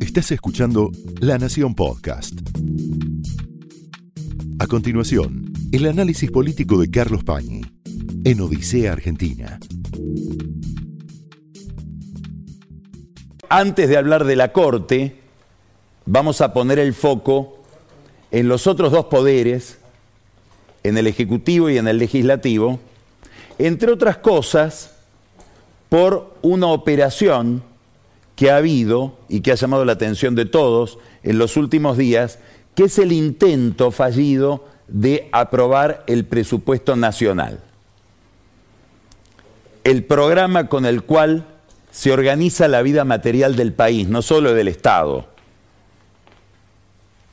Estás escuchando La Nación Podcast. A continuación, el análisis político de Carlos Pañi en Odisea Argentina. Antes de hablar de la Corte, vamos a poner el foco en los otros dos poderes, en el Ejecutivo y en el Legislativo, entre otras cosas, por una operación que ha habido y que ha llamado la atención de todos en los últimos días, que es el intento fallido de aprobar el presupuesto nacional. El programa con el cual se organiza la vida material del país, no solo del Estado.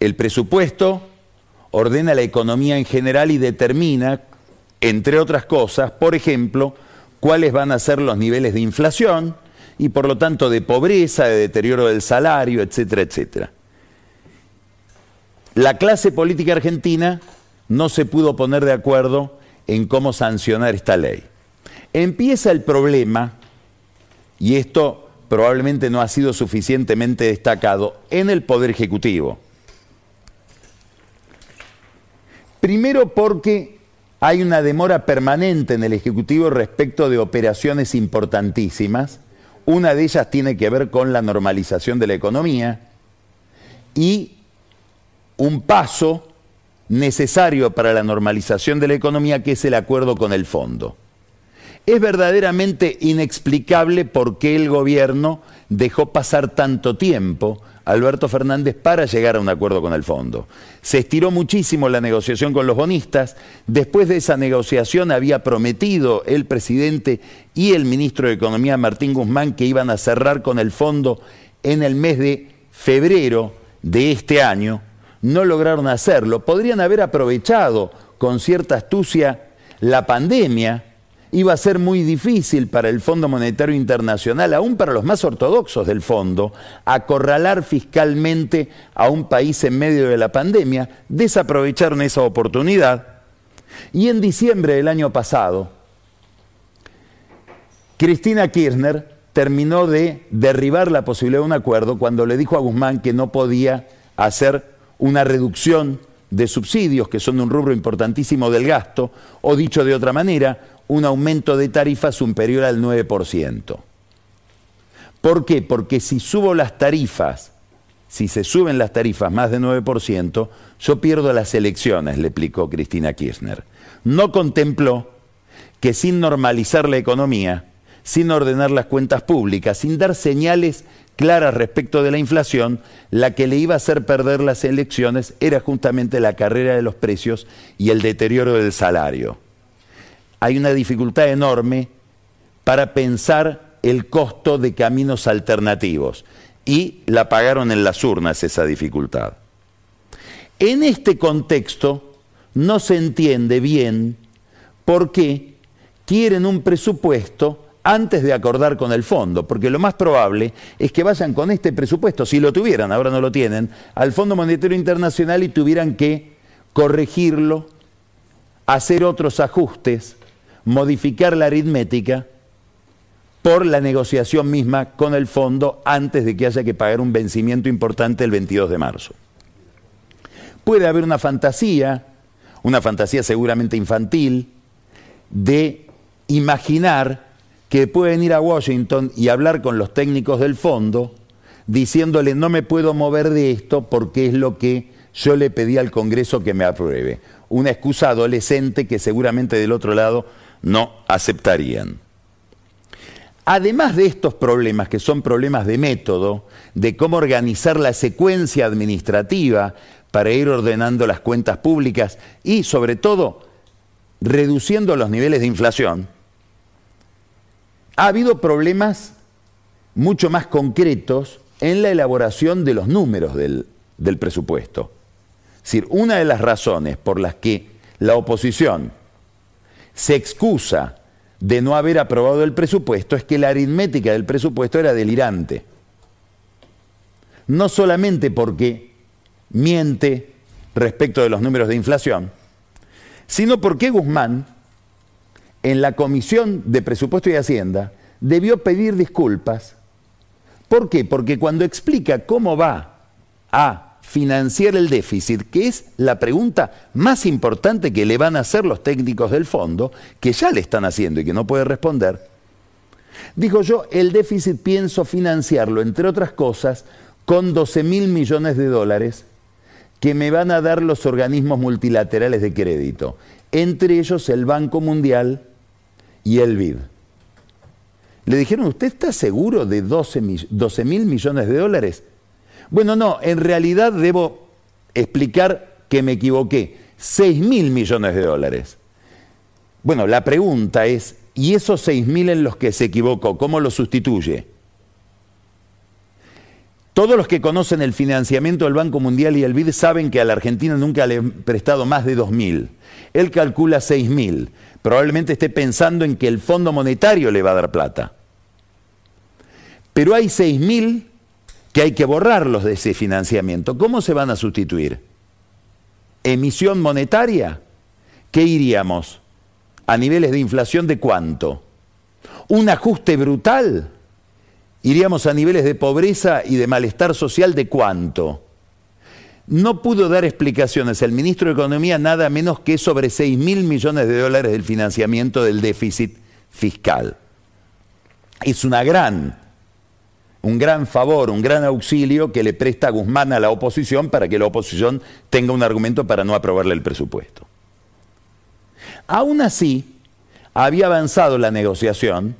El presupuesto ordena la economía en general y determina, entre otras cosas, por ejemplo, cuáles van a ser los niveles de inflación y por lo tanto de pobreza, de deterioro del salario, etcétera, etcétera. La clase política argentina no se pudo poner de acuerdo en cómo sancionar esta ley. Empieza el problema, y esto probablemente no ha sido suficientemente destacado, en el Poder Ejecutivo. Primero porque hay una demora permanente en el Ejecutivo respecto de operaciones importantísimas. Una de ellas tiene que ver con la normalización de la economía y un paso necesario para la normalización de la economía que es el acuerdo con el fondo. Es verdaderamente inexplicable por qué el gobierno dejó pasar tanto tiempo Alberto Fernández para llegar a un acuerdo con el fondo. Se estiró muchísimo la negociación con los bonistas. Después de esa negociación había prometido el presidente y el ministro de Economía Martín Guzmán que iban a cerrar con el fondo en el mes de febrero de este año. No lograron hacerlo. Podrían haber aprovechado con cierta astucia la pandemia iba a ser muy difícil para el Fondo Monetario Internacional, aún para los más ortodoxos del fondo, acorralar fiscalmente a un país en medio de la pandemia, desaprovecharon esa oportunidad. Y en diciembre del año pasado, Cristina Kirchner terminó de derribar la posibilidad de un acuerdo cuando le dijo a Guzmán que no podía hacer una reducción de subsidios, que son un rubro importantísimo del gasto, o dicho de otra manera, un aumento de tarifas superior al 9%. ¿Por qué? Porque si subo las tarifas, si se suben las tarifas más de 9%, yo pierdo las elecciones, le explicó Cristina Kirchner. No contempló que sin normalizar la economía, sin ordenar las cuentas públicas, sin dar señales claras respecto de la inflación, la que le iba a hacer perder las elecciones era justamente la carrera de los precios y el deterioro del salario hay una dificultad enorme para pensar el costo de caminos alternativos y la pagaron en las urnas esa dificultad. En este contexto no se entiende bien por qué quieren un presupuesto antes de acordar con el fondo, porque lo más probable es que vayan con este presupuesto, si lo tuvieran, ahora no lo tienen, al Fondo Monetario Internacional y tuvieran que corregirlo, hacer otros ajustes, modificar la aritmética por la negociación misma con el fondo antes de que haya que pagar un vencimiento importante el 22 de marzo. Puede haber una fantasía, una fantasía seguramente infantil, de imaginar que pueden ir a Washington y hablar con los técnicos del fondo diciéndole no me puedo mover de esto porque es lo que yo le pedí al Congreso que me apruebe. Una excusa adolescente que seguramente del otro lado no aceptarían. Además de estos problemas, que son problemas de método, de cómo organizar la secuencia administrativa para ir ordenando las cuentas públicas y, sobre todo, reduciendo los niveles de inflación, ha habido problemas mucho más concretos en la elaboración de los números del, del presupuesto. Es decir, una de las razones por las que la oposición se excusa de no haber aprobado el presupuesto es que la aritmética del presupuesto era delirante. No solamente porque miente respecto de los números de inflación, sino porque Guzmán, en la Comisión de Presupuesto y Hacienda, debió pedir disculpas ¿Por qué? Porque cuando explica cómo va a financiar el déficit, que es la pregunta más importante que le van a hacer los técnicos del fondo, que ya le están haciendo y que no puede responder, dijo yo, el déficit pienso financiarlo, entre otras cosas, con 12 mil millones de dólares que me van a dar los organismos multilaterales de crédito, entre ellos el Banco Mundial y el BID. Le dijeron, ¿usted está seguro de 12 mil millones de dólares? Bueno, no, en realidad debo explicar que me equivoqué. 6 mil millones de dólares. Bueno, la pregunta es, ¿y esos 6 mil en los que se equivocó, cómo lo sustituye? Todos los que conocen el financiamiento del Banco Mundial y el BID saben que a la Argentina nunca le han prestado más de 2 mil. Él calcula 6 mil. Probablemente esté pensando en que el Fondo Monetario le va a dar plata. Pero hay 6.000 que hay que borrarlos de ese financiamiento. ¿Cómo se van a sustituir? ¿Emisión monetaria? ¿Qué iríamos? ¿A niveles de inflación de cuánto? ¿Un ajuste brutal? ¿Iríamos a niveles de pobreza y de malestar social de cuánto? No pudo dar explicaciones el ministro de Economía nada menos que sobre 6 mil millones de dólares del financiamiento del déficit fiscal. Es una gran un gran favor, un gran auxilio que le presta Guzmán a la oposición para que la oposición tenga un argumento para no aprobarle el presupuesto. Aún así, había avanzado la negociación,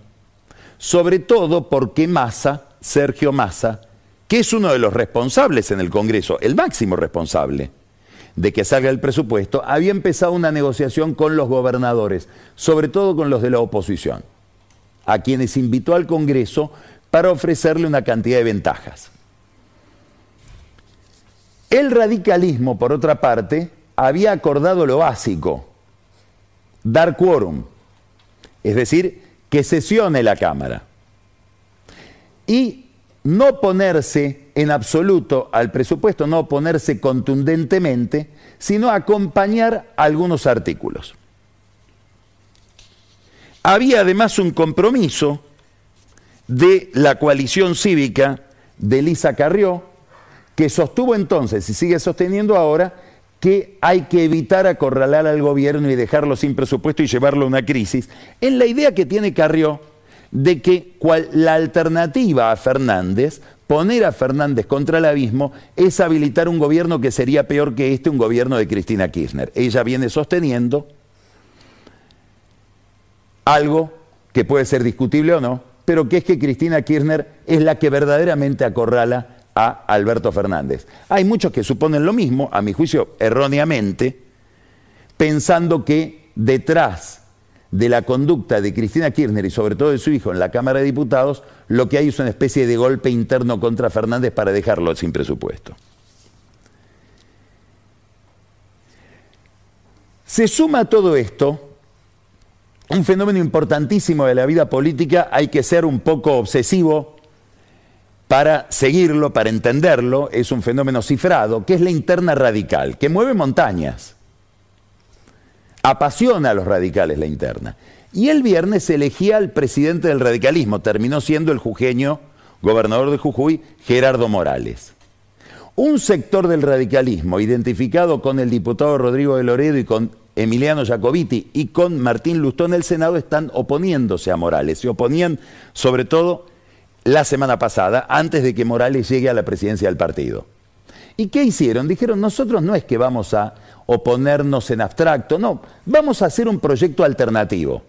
sobre todo porque Massa, Sergio Massa, que es uno de los responsables en el Congreso, el máximo responsable de que salga el presupuesto, había empezado una negociación con los gobernadores, sobre todo con los de la oposición, a quienes invitó al Congreso para ofrecerle una cantidad de ventajas. El radicalismo, por otra parte, había acordado lo básico, dar quórum, es decir, que sesione la Cámara. Y no oponerse en absoluto al presupuesto, no oponerse contundentemente, sino acompañar algunos artículos. Había además un compromiso de la coalición cívica de Lisa Carrió, que sostuvo entonces y sigue sosteniendo ahora que hay que evitar acorralar al gobierno y dejarlo sin presupuesto y llevarlo a una crisis, en la idea que tiene Carrió de que la alternativa a Fernández, poner a Fernández contra el abismo, es habilitar un gobierno que sería peor que este, un gobierno de Cristina Kirchner. Ella viene sosteniendo algo que puede ser discutible o no, pero que es que Cristina Kirchner es la que verdaderamente acorrala a Alberto Fernández. Hay muchos que suponen lo mismo, a mi juicio erróneamente, pensando que detrás de la conducta de Cristina Kirchner y sobre todo de su hijo en la Cámara de Diputados, lo que hay es una especie de golpe interno contra Fernández para dejarlo sin presupuesto. Se suma a todo esto un fenómeno importantísimo de la vida política, hay que ser un poco obsesivo para seguirlo, para entenderlo, es un fenómeno cifrado, que es la interna radical, que mueve montañas. Apasiona a los radicales la interna. Y el viernes elegía al presidente del radicalismo, terminó siendo el jujeño, gobernador de Jujuy, Gerardo Morales. Un sector del radicalismo, identificado con el diputado Rodrigo de Loredo y con Emiliano Jacobiti y con Martín Lustó en el Senado están oponiéndose a Morales. Se oponían sobre todo la semana pasada, antes de que Morales llegue a la presidencia del partido. ¿Y qué hicieron? Dijeron, nosotros no es que vamos a oponernos en abstracto, no, vamos a hacer un proyecto alternativo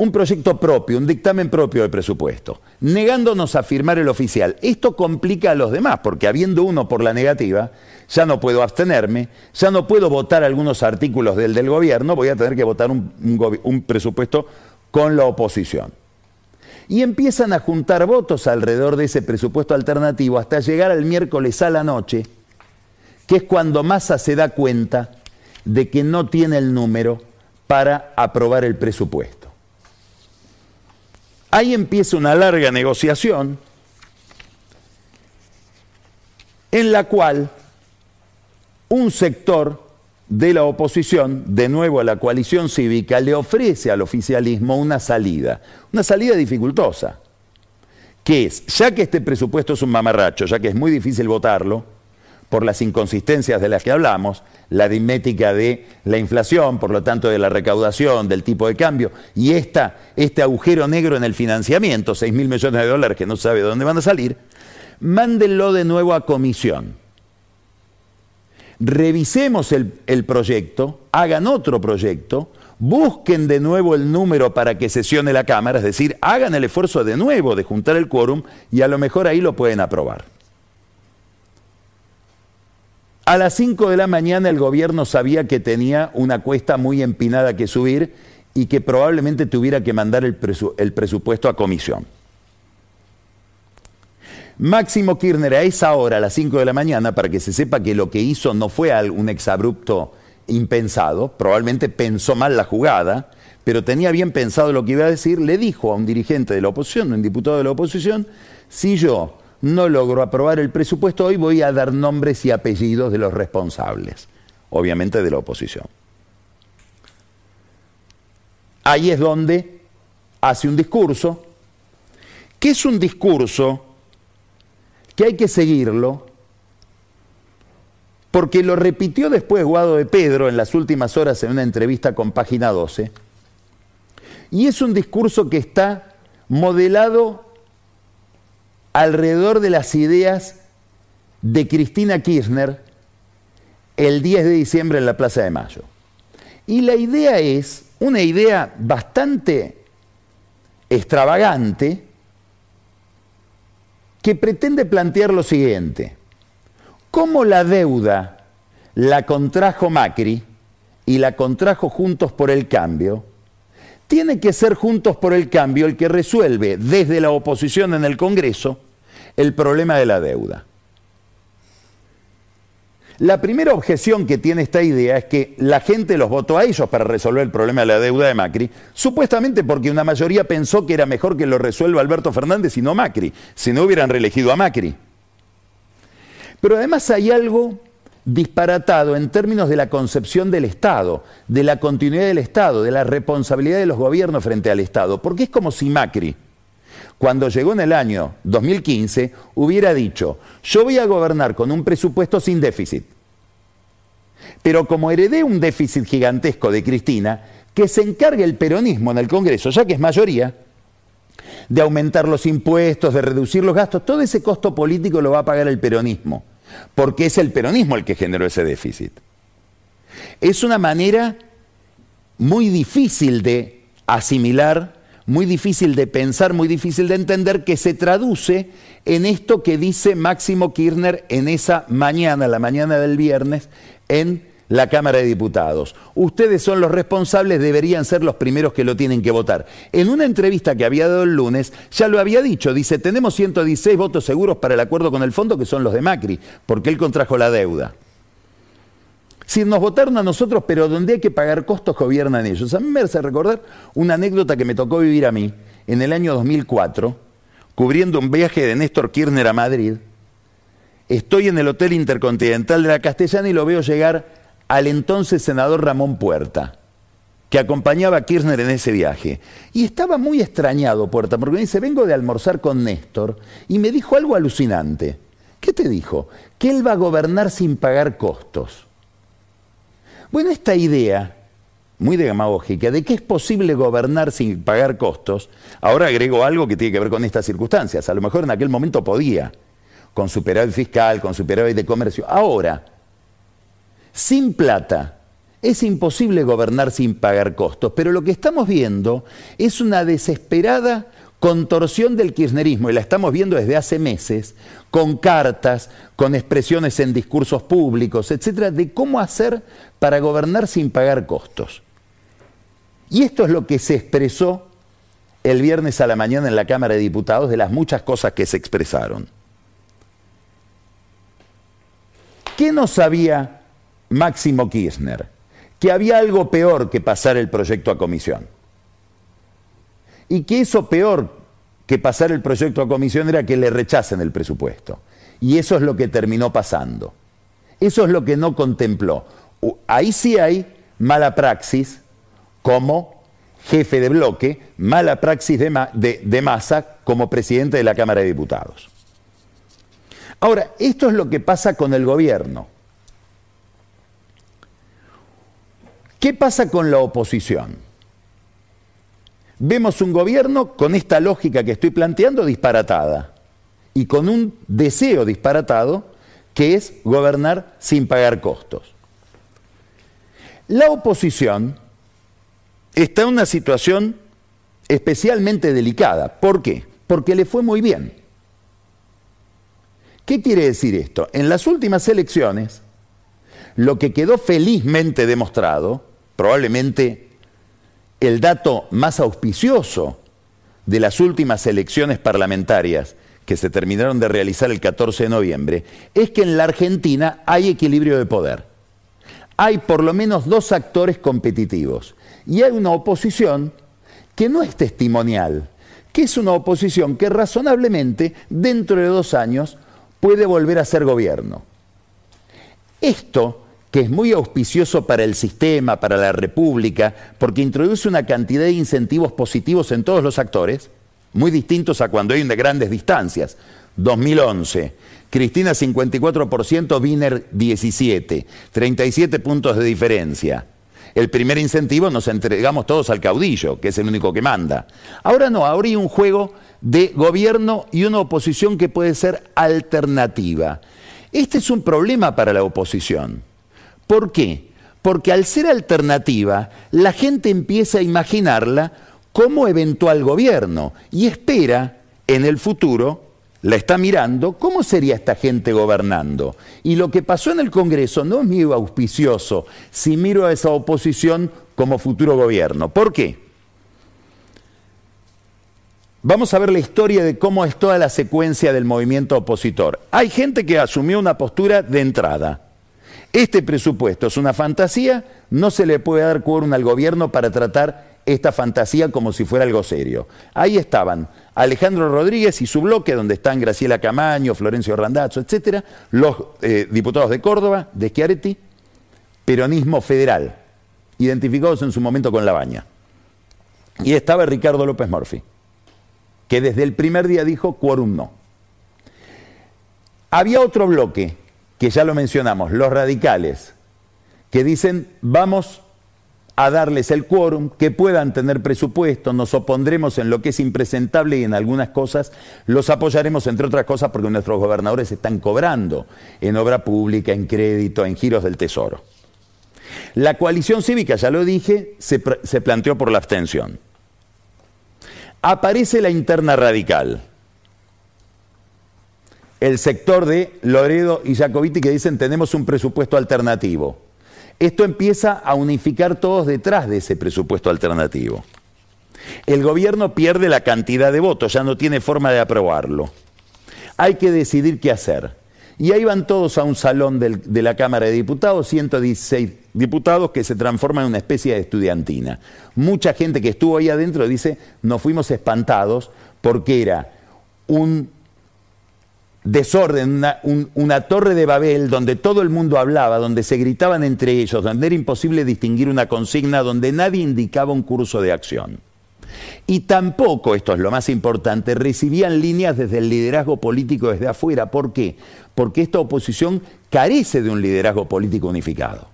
un proyecto propio, un dictamen propio de presupuesto, negándonos a firmar el oficial. Esto complica a los demás, porque habiendo uno por la negativa, ya no puedo abstenerme, ya no puedo votar algunos artículos del del gobierno, voy a tener que votar un, un presupuesto con la oposición. Y empiezan a juntar votos alrededor de ese presupuesto alternativo hasta llegar al miércoles a la noche, que es cuando Massa se da cuenta de que no tiene el número para aprobar el presupuesto. Ahí empieza una larga negociación en la cual un sector de la oposición, de nuevo a la coalición cívica, le ofrece al oficialismo una salida, una salida dificultosa, que es, ya que este presupuesto es un mamarracho, ya que es muy difícil votarlo, por las inconsistencias de las que hablamos, la aritmética de la inflación, por lo tanto de la recaudación, del tipo de cambio, y esta, este agujero negro en el financiamiento, 6 mil millones de dólares que no sabe de dónde van a salir, mándenlo de nuevo a comisión. Revisemos el, el proyecto, hagan otro proyecto, busquen de nuevo el número para que sesione la Cámara, es decir, hagan el esfuerzo de nuevo de juntar el quórum y a lo mejor ahí lo pueden aprobar. A las 5 de la mañana el gobierno sabía que tenía una cuesta muy empinada que subir y que probablemente tuviera que mandar el, presupuesto a comisión. Máximo Kirchner a esa hora, a las 5 de la mañana, para que se sepa que lo que hizo no fue un exabrupto impensado, probablemente pensó mal la jugada, pero tenía bien pensado lo que iba a decir, le dijo a un dirigente de la oposición, un diputado de la oposición, si yo no logro aprobar el presupuesto hoy, voy a dar nombres y apellidos de los responsables, obviamente de la oposición. Ahí es donde hace un discurso, que es un discurso que hay que seguirlo, porque lo repitió después Guado de Pedro en las últimas horas en una entrevista con Página 12, y es un discurso que está modelado alrededor de las ideas de Cristina Kirchner el 10 de diciembre en la Plaza de Mayo. Y la idea es una idea bastante extravagante que pretende plantear lo siguiente. ¿Cómo la deuda la contrajo Macri y la contrajo Juntos por el Cambio? Tiene que ser Juntos por el Cambio el que resuelve desde la oposición en el Congreso el problema de la deuda. La primera objeción que tiene esta idea es que la gente los votó a ellos para resolver el problema de la deuda de Macri, supuestamente porque una mayoría pensó que era mejor que lo resuelva Alberto Fernández y no Macri, si no hubieran reelegido a Macri. Pero además hay algo disparatado en términos de la concepción del Estado, de la continuidad del Estado, de la responsabilidad de los gobiernos frente al Estado, porque es como si Macri, cuando llegó en el año 2015, hubiera dicho, yo voy a gobernar con un presupuesto sin déficit, pero como heredé un déficit gigantesco de Cristina, que se encargue el peronismo en el Congreso, ya que es mayoría, de aumentar los impuestos, de reducir los gastos, todo ese costo político lo va a pagar el peronismo porque es el peronismo el que generó ese déficit. Es una manera muy difícil de asimilar, muy difícil de pensar, muy difícil de entender, que se traduce en esto que dice Máximo Kirchner en esa mañana, la mañana del viernes, en la Cámara de Diputados. Ustedes son los responsables, deberían ser los primeros que lo tienen que votar. En una entrevista que había dado el lunes, ya lo había dicho, dice, tenemos 116 votos seguros para el acuerdo con el fondo, que son los de Macri, porque él contrajo la deuda. Si nos votaron a nosotros, pero donde hay que pagar costos, gobiernan ellos. A mí me hace recordar una anécdota que me tocó vivir a mí en el año 2004, cubriendo un viaje de Néstor Kirchner a Madrid. Estoy en el Hotel Intercontinental de la Castellana y lo veo llegar al entonces senador Ramón Puerta, que acompañaba a Kirchner en ese viaje. Y estaba muy extrañado Puerta, porque me dice, vengo de almorzar con Néstor, y me dijo algo alucinante. ¿Qué te dijo? Que él va a gobernar sin pagar costos. Bueno, esta idea, muy demagógica, de que es posible gobernar sin pagar costos, ahora agrego algo que tiene que ver con estas circunstancias. A lo mejor en aquel momento podía, con superávit fiscal, con superávit de comercio. Ahora, sin plata es imposible gobernar sin pagar costos, pero lo que estamos viendo es una desesperada contorsión del kirchnerismo, y la estamos viendo desde hace meses, con cartas, con expresiones en discursos públicos, etcétera, de cómo hacer para gobernar sin pagar costos. Y esto es lo que se expresó el viernes a la mañana en la Cámara de Diputados de las muchas cosas que se expresaron. ¿Qué no sabía Máximo Kirchner, que había algo peor que pasar el proyecto a comisión. Y que eso peor que pasar el proyecto a comisión era que le rechacen el presupuesto. Y eso es lo que terminó pasando. Eso es lo que no contempló. Ahí sí hay mala praxis, como jefe de bloque, mala praxis de, de, Massa como presidente de la Cámara de Diputados. Ahora, esto es lo que pasa con el gobierno. ¿Qué pasa con la oposición? Vemos un gobierno con esta lógica que estoy planteando disparatada y con un deseo disparatado que es gobernar sin pagar costos. La oposición está en una situación especialmente delicada. ¿Por qué? Porque le fue muy bien. ¿Qué quiere decir esto? En las últimas elecciones, lo que quedó felizmente demostrado, probablemente el dato más auspicioso de las últimas elecciones parlamentarias que se terminaron de realizar el 14 de noviembre, es que en la Argentina hay equilibrio de poder. Hay por lo menos dos actores competitivos y hay una oposición que no es testimonial, que es una oposición que razonablemente dentro de dos años puede volver a ser gobierno. Esto, que es muy auspicioso para el sistema, para la República, porque introduce una cantidad de incentivos positivos en todos los actores, muy distintos a cuando hay de grandes distancias. 2011, Cristina 54%, Wiener 17, 37 puntos de diferencia. El primer incentivo nos entregamos todos al caudillo, que es el único que manda. Ahora no, ahora hay un juego de gobierno y una oposición que puede ser alternativa. Este es un problema para la oposición. ¿Por qué? Porque al ser alternativa, la gente empieza a imaginarla como eventual gobierno y espera en el futuro, la está mirando, ¿cómo sería esta gente gobernando? Y lo que pasó en el Congreso no es muy auspicioso si miro a esa oposición como futuro gobierno. ¿Por qué? Vamos a ver la historia de cómo es toda la secuencia del movimiento opositor. Hay gente que asumió una postura de entrada. Este presupuesto es una fantasía, no se le puede dar quórum al gobierno para tratar esta fantasía como si fuera algo serio. Ahí estaban Alejandro Rodríguez y su bloque, donde están Graciela Camaño, Florencio Randazzo, etcétera, los eh, diputados de Córdoba, de Schiaretti, peronismo federal, identificados en su momento con la baña. Y estaba Ricardo López Murphy, que desde el primer día dijo quórum no. Había otro bloque, que ya lo mencionamos, los radicales, que dicen vamos a darles el quórum, que puedan tener presupuesto, nos opondremos en lo que es impresentable y en algunas cosas los apoyaremos, entre otras cosas, porque nuestros gobernadores están cobrando en obra pública, en crédito, en giros del Tesoro. La coalición cívica, ya lo dije, se, se planteó por la abstención. Aparece la interna radical. El sector de Loredo y Jacobiti que dicen tenemos un presupuesto alternativo esto empieza a unificar todos detrás de ese presupuesto alternativo. El gobierno pierde la cantidad de votos, ya no tiene forma de aprobarlo. Hay que decidir qué hacer. Y ahí van todos a un salón de la Cámara de Diputados, 116 diputados que se transforman en una especie de estudiantina. Mucha gente que estuvo ahí adentro dice, nos fuimos espantados porque era un desorden, una, torre de Babel donde todo el mundo hablaba, donde se gritaban entre ellos, donde era imposible distinguir una consigna, donde nadie indicaba un curso de acción. Y tampoco, esto es lo más importante, recibían líneas desde el liderazgo político desde afuera. ¿Por qué? Porque esta oposición carece de un liderazgo político unificado.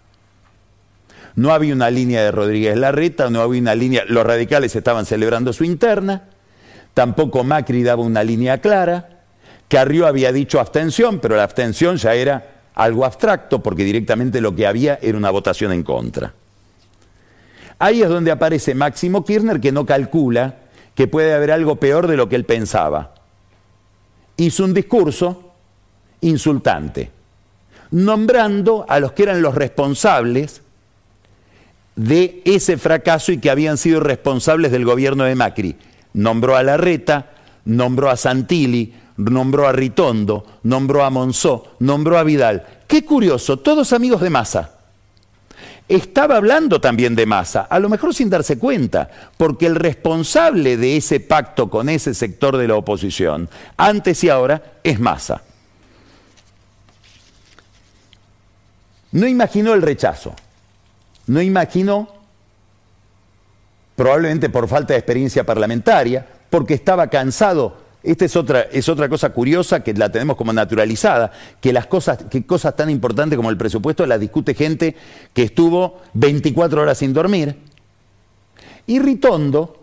No había una línea de Rodríguez Larreta, no había una línea, los radicales estaban celebrando su interna, tampoco Macri daba una línea clara, Carrió había dicho abstención, pero la abstención ya era algo abstracto porque directamente lo que había era una votación en contra. Ahí es donde aparece Máximo Kirchner que no calcula que puede haber algo peor de lo que él pensaba. Hizo un discurso insultante, nombrando a los que eran los responsables de ese fracaso y que habían sido responsables del gobierno de Macri. Nombró a Larreta, nombró a Santilli, nombró a Ritondo, nombró a Monzó, nombró a Vidal. Qué curioso, todos amigos de Massa. Estaba hablando también de Massa, a lo mejor sin darse cuenta, porque el responsable de ese pacto con ese sector de la oposición, antes y ahora, es Massa. No imaginó el rechazo, no imaginó probablemente por falta de experiencia parlamentaria, porque estaba cansado. Esta es otra, es otra cosa curiosa que la tenemos como naturalizada, que las cosas, que cosas tan importantes como el presupuesto las discute gente que estuvo 24 horas sin dormir. Y Ritondo,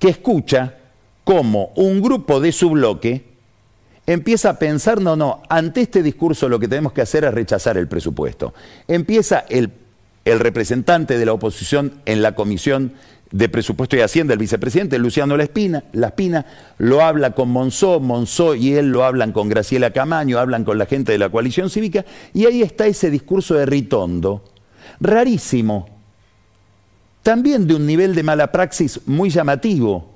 que escucha cómo un grupo de su bloque empieza a pensar, no, no, ante este discurso lo que tenemos que hacer es rechazar el presupuesto. Empieza el, el representante de la oposición en la comisión de Presupuesto y Hacienda, el vicepresidente Luciano La Espina, lo habla con Monzó, Monzó y él lo hablan con Graciela Camaño, hablan con la gente de la coalición cívica, y ahí está ese discurso de Ritondo, rarísimo, también de un nivel de mala praxis muy llamativo,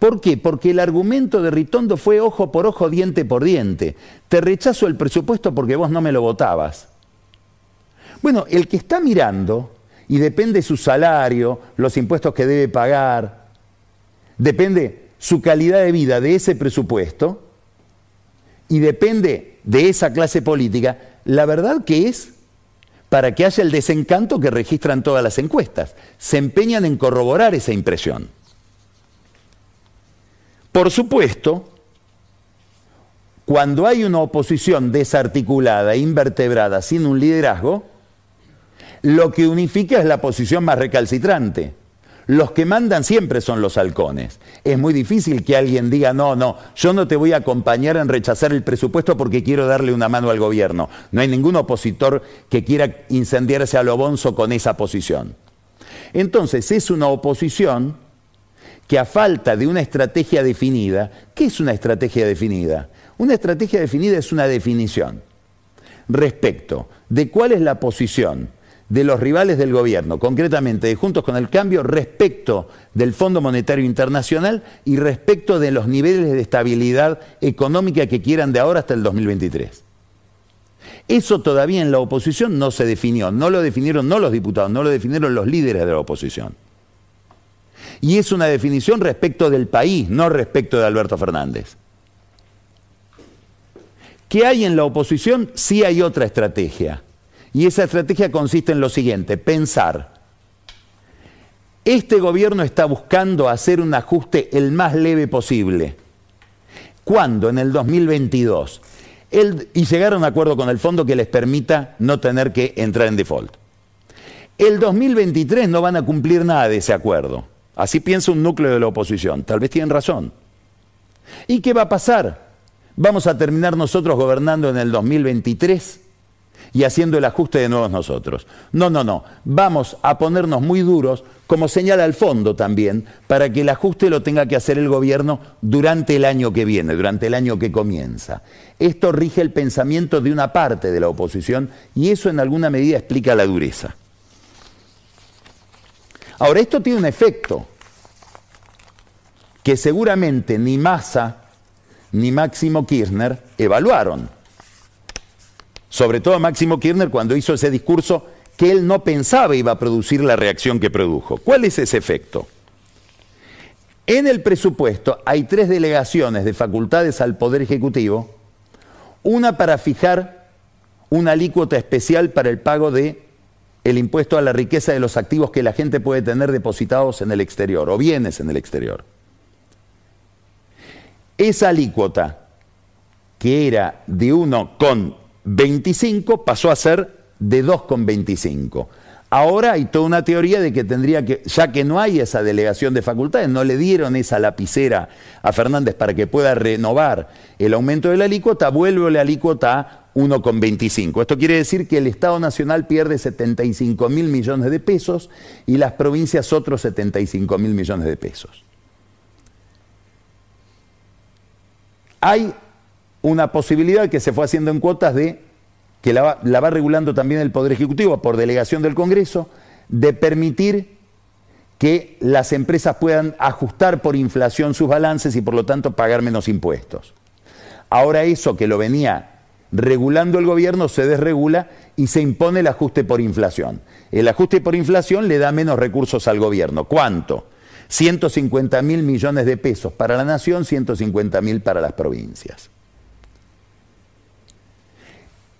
¿Por qué? Porque el argumento de Ritondo fue ojo por ojo, diente por diente. Te rechazo el presupuesto porque vos no me lo votabas. Bueno, el que está mirando y depende su salario, los impuestos que debe pagar, depende su calidad de vida de ese presupuesto y depende de esa clase política, la verdad que es para que haya el desencanto que registran todas las encuestas. Se empeñan en corroborar esa impresión. Por supuesto, cuando hay una oposición desarticulada, invertebrada, sin un liderazgo, lo que unifica es la posición más recalcitrante. Los que mandan siempre son los halcones. Es muy difícil que alguien diga, no, no, yo no te voy a acompañar en rechazar el presupuesto porque quiero darle una mano al gobierno. No hay ningún opositor que quiera incendiarse a lo bonzo con esa posición. Entonces es una oposición que a falta de una estrategia definida, ¿qué es una estrategia definida? Una estrategia definida es una definición respecto de cuál es la posición de los rivales del gobierno, concretamente de Juntos con el Cambio, respecto del Fondo Monetario Internacional y respecto de los niveles de estabilidad económica que quieran de ahora hasta el 2023. Eso todavía en la oposición no se definió, no lo definieron no los diputados, no lo definieron los líderes de la oposición. Y es una definición respecto del país, no respecto de Alberto Fernández. ¿Qué hay en la oposición? Sí hay otra estrategia. Y esa estrategia consiste en lo siguiente, pensar, este gobierno está buscando hacer un ajuste el más leve posible. ¿Cuándo? En el 2022. y llegar a un acuerdo con el fondo que les permita no tener que entrar en default. El 2023 no van a cumplir nada de ese acuerdo. Así piensa un núcleo de la oposición. Tal vez tienen razón. ¿Y qué va a pasar? Vamos a terminar nosotros gobernando en el 2023 y haciendo el ajuste de nuevos nosotros. No, no, no. Vamos a ponernos muy duros, como señala el fondo también, para que el ajuste lo tenga que hacer el gobierno durante el año que viene, durante el año que comienza. Esto rige el pensamiento de una parte de la oposición y eso en alguna medida explica la dureza. Ahora, esto tiene un efecto que seguramente ni Massa ni Máximo Kirchner evaluaron. Sobre todo Máximo Kirchner cuando hizo ese discurso que él no pensaba iba a producir la reacción que produjo. ¿Cuál es ese efecto? En el presupuesto hay tres delegaciones de facultades al Poder Ejecutivo, una para fijar una alícuota especial para el pago de el impuesto a la riqueza de los activos que la gente puede tener depositados en el exterior o bienes en el exterior. Esa alícuota, que era de 1,25, pasó a ser de 2,25. Ahora hay toda una teoría de que tendría que, ya que no hay esa delegación de facultades, no le dieron esa lapicera a Fernández para que pueda renovar el aumento de la alícuota, vuelve la alícuota a 1,25. Esto quiere decir que el Estado Nacional pierde 75 mil millones de pesos y las provincias otros 75 mil millones de pesos. Hay una posibilidad que se fue haciendo en cuotas de, que la va, la va regulando también el Poder Ejecutivo por delegación del Congreso, de permitir que las empresas puedan ajustar por inflación sus balances y por lo tanto pagar menos impuestos. Ahora eso que lo venía regulando el gobierno se desregula y se impone el ajuste por inflación. El ajuste por inflación le da menos recursos al gobierno. ¿Cuánto? 150 mil millones de pesos para la nación, 150 mil para las provincias.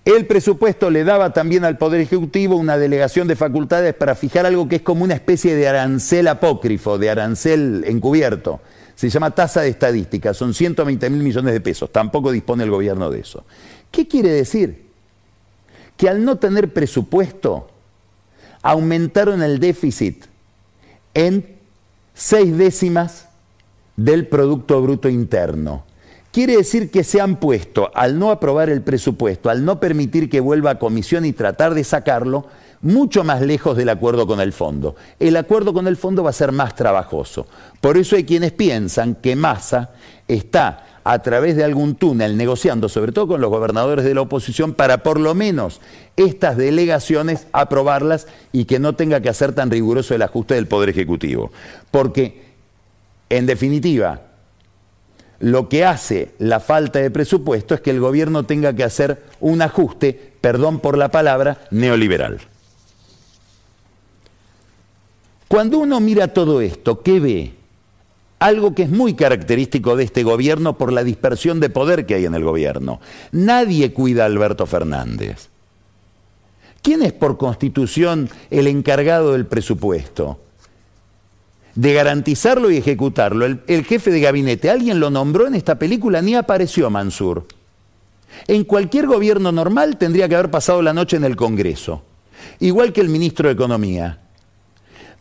El presupuesto le daba también al Poder Ejecutivo una delegación de facultades para fijar algo que es como una especie de arancel apócrifo, de arancel encubierto. Se llama tasa de estadística, son 120 mil millones de pesos, tampoco dispone el gobierno de eso. ¿Qué quiere decir? Que al no tener presupuesto, aumentaron el déficit en seis décimas del Producto Bruto Interno. Quiere decir que se han puesto, al no aprobar el presupuesto, al no permitir que vuelva a comisión y tratar de sacarlo, mucho más lejos del acuerdo con el fondo. El acuerdo con el fondo va a ser más trabajoso. Por eso hay quienes piensan que Massa está a través de algún túnel negociando, sobre todo con los gobernadores de la oposición, para por lo menos estas delegaciones aprobarlas y que no tenga que hacer tan riguroso el ajuste del Poder Ejecutivo. Porque, en definitiva, lo que hace la falta de presupuesto es que el gobierno tenga que hacer un ajuste, perdón por la palabra, neoliberal. Cuando uno mira todo esto, ¿qué ve? Algo que es muy característico de este gobierno por la dispersión de poder que hay en el gobierno. Nadie cuida a Alberto Fernández. ¿Quién es por constitución el encargado del presupuesto? De garantizarlo y ejecutarlo. El, jefe de gabinete, alguien lo nombró en esta película, ni apareció Mansur. En cualquier gobierno normal tendría que haber pasado la noche en el Congreso, igual que el ministro de Economía.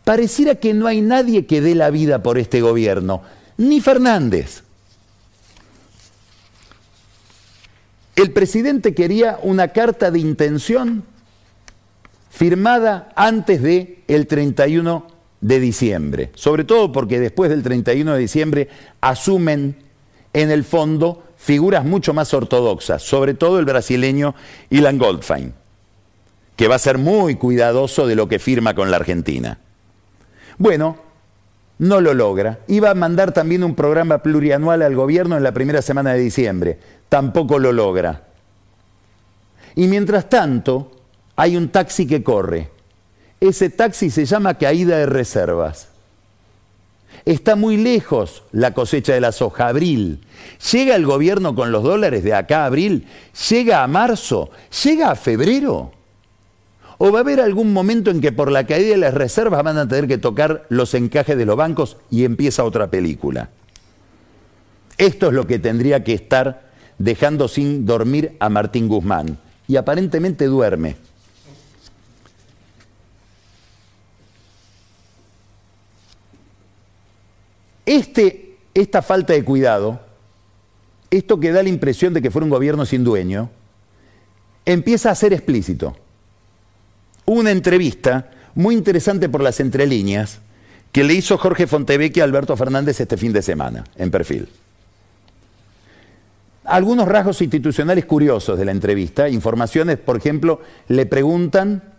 Pareciera que no hay nadie que dé la vida por este gobierno, ni Fernández. El presidente quería una carta de intención firmada antes de el 31 de diciembre, sobre todo porque después del 31 de diciembre asumen en el fondo figuras mucho más ortodoxas, sobre todo el brasileño Ilan Goldfein, que va a ser muy cuidadoso de lo que firma con la Argentina. Bueno, no lo logra. Iba a mandar también un programa plurianual al gobierno en la primera semana de diciembre. Tampoco lo logra. Y mientras tanto, hay un taxi que corre ese taxi se llama caída de reservas. Está muy lejos la cosecha de la soja, abril. ¿Llega el gobierno con los dólares de acá a abril? ¿Llega a marzo? ¿Llega a febrero? ¿O va a haber algún momento en que por la caída de las reservas van a tener que tocar los encajes de los bancos y empieza otra película? Esto es lo que tendría que estar dejando sin dormir a Martín Guzmán. Y aparentemente duerme. Este, esta falta de cuidado, esto que da la impresión de que fuera un gobierno sin dueño, empieza a ser explícito. una entrevista muy interesante por las entrelíneas que le hizo Jorge Fontevecchia a Alberto Fernández este fin de semana, en perfil. Algunos rasgos institucionales curiosos de la entrevista, informaciones, por ejemplo, le preguntan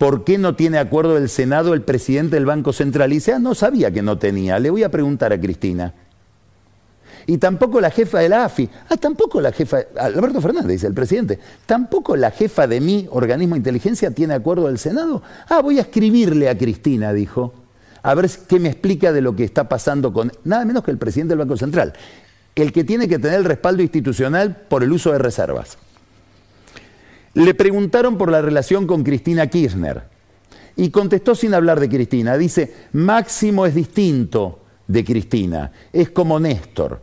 ¿Por qué no tiene acuerdo el Senado el presidente del Banco Central? Y dice, ah, no sabía que no tenía, le voy a preguntar a Cristina. Y tampoco la jefa de la AFI, ah, tampoco la jefa, Alberto Fernández dice el presidente, tampoco la jefa de mi organismo de inteligencia tiene acuerdo del Senado. Ah, voy a escribirle a Cristina, dijo, a ver qué me explica de lo que está pasando con, nada menos que el presidente del Banco Central, el que tiene que tener el respaldo institucional por el uso de reservas. Le preguntaron por la relación con Cristina Kirchner y contestó sin hablar de Cristina. Dice, Máximo es distinto de Cristina, es como Néstor.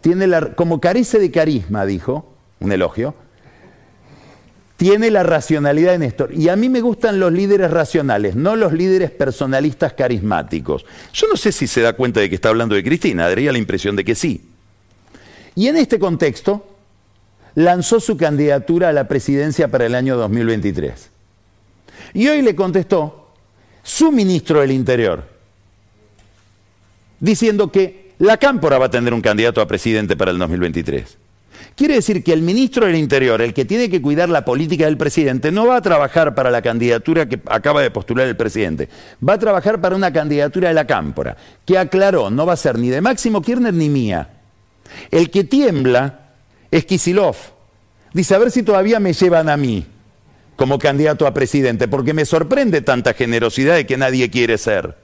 Tiene como carece de carisma, dijo, un elogio, tiene la racionalidad de Néstor. Y a mí me gustan los líderes racionales, no los líderes personalistas carismáticos. Yo no sé si se da cuenta de que está hablando de Cristina, daría la impresión de que sí. Y en este contexto, lanzó su candidatura a la presidencia para el año 2023. Y hoy le contestó su ministro del Interior, diciendo que la Cámpora va a tener un candidato a presidente para el 2023. Quiere decir que el ministro del Interior, el que tiene que cuidar la política del presidente, no va a trabajar para la candidatura que acaba de postular el presidente, va a trabajar para una candidatura de la Cámpora, que aclaró, no va a ser ni de Máximo Kirchner ni mía. El que tiembla es Kisilov. Dice, a ver si todavía me llevan a mí como candidato a presidente, porque me sorprende tanta generosidad de que nadie quiere ser.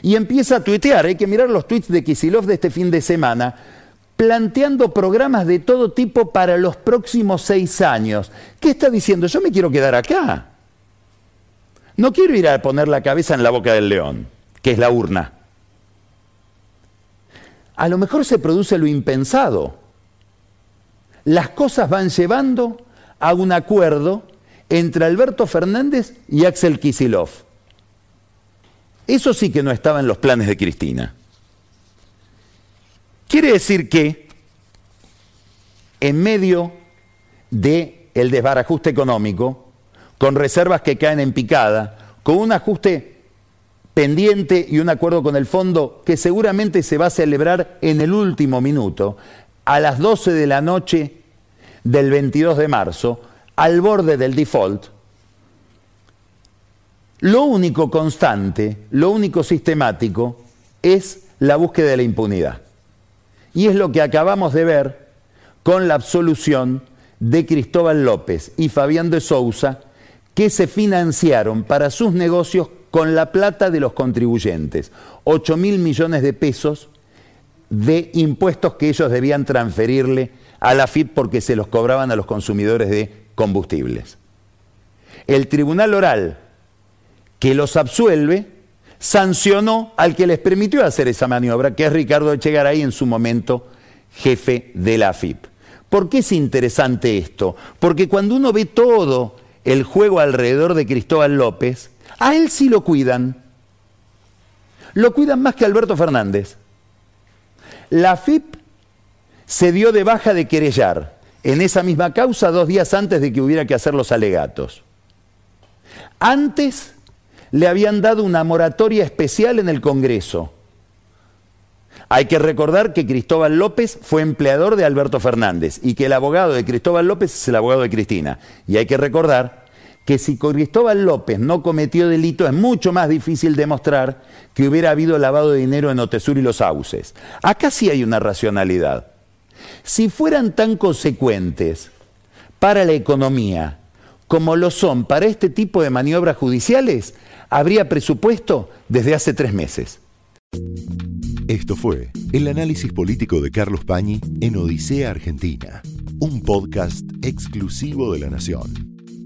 Y empieza a tuitear, hay que mirar los tweets de Kisilov de este fin de semana, planteando programas de todo tipo para los próximos seis años. ¿Qué está diciendo? Yo me quiero quedar acá. No quiero ir a poner la cabeza en la boca del león, que es la urna. A lo mejor se produce lo impensado. Las cosas van llevando a un acuerdo entre Alberto Fernández y Axel Kisilov. Eso sí que no estaba en los planes de Cristina. Quiere decir que en medio del el desbarajuste económico, con reservas que caen en picada, con un ajuste pendiente y un acuerdo con el fondo que seguramente se va a celebrar en el último minuto, a las 12 de la noche del 22 de marzo, al borde del default, lo único constante, lo único sistemático es la búsqueda de la impunidad. Y es lo que acabamos de ver con la absolución de Cristóbal López y Fabián de Sousa, que se financiaron para sus negocios con la plata de los contribuyentes, 8 mil millones de pesos de impuestos que ellos debían transferirle a la porque se los cobraban a los consumidores de combustibles. El Tribunal Oral que los absuelve sancionó al que les permitió hacer esa maniobra, que es Ricardo Echegaray en su momento jefe de la AFIP. ¿Por qué es interesante esto? Porque cuando uno ve todo el juego alrededor de Cristóbal López, a él sí lo cuidan. Lo cuidan más que Alberto Fernández. La AFIP se dio de baja de querellar en esa misma causa dos días antes de que hubiera que hacer los alegatos. Antes le habían dado una moratoria especial en el Congreso. Hay que recordar que Cristóbal López fue empleador de Alberto Fernández y que el abogado de Cristóbal López es el abogado de Cristina. Y hay que recordar que si Cristóbal López no cometió delito es mucho más difícil demostrar que hubiera habido lavado de dinero en Otesur y los Sauces. Acá sí hay una racionalidad. Si fueran tan consecuentes para la economía como lo son para este tipo de maniobras judiciales, habría presupuesto desde hace tres meses. Esto fue el análisis político de Carlos Pañi en Odisea Argentina, un podcast exclusivo de La Nación.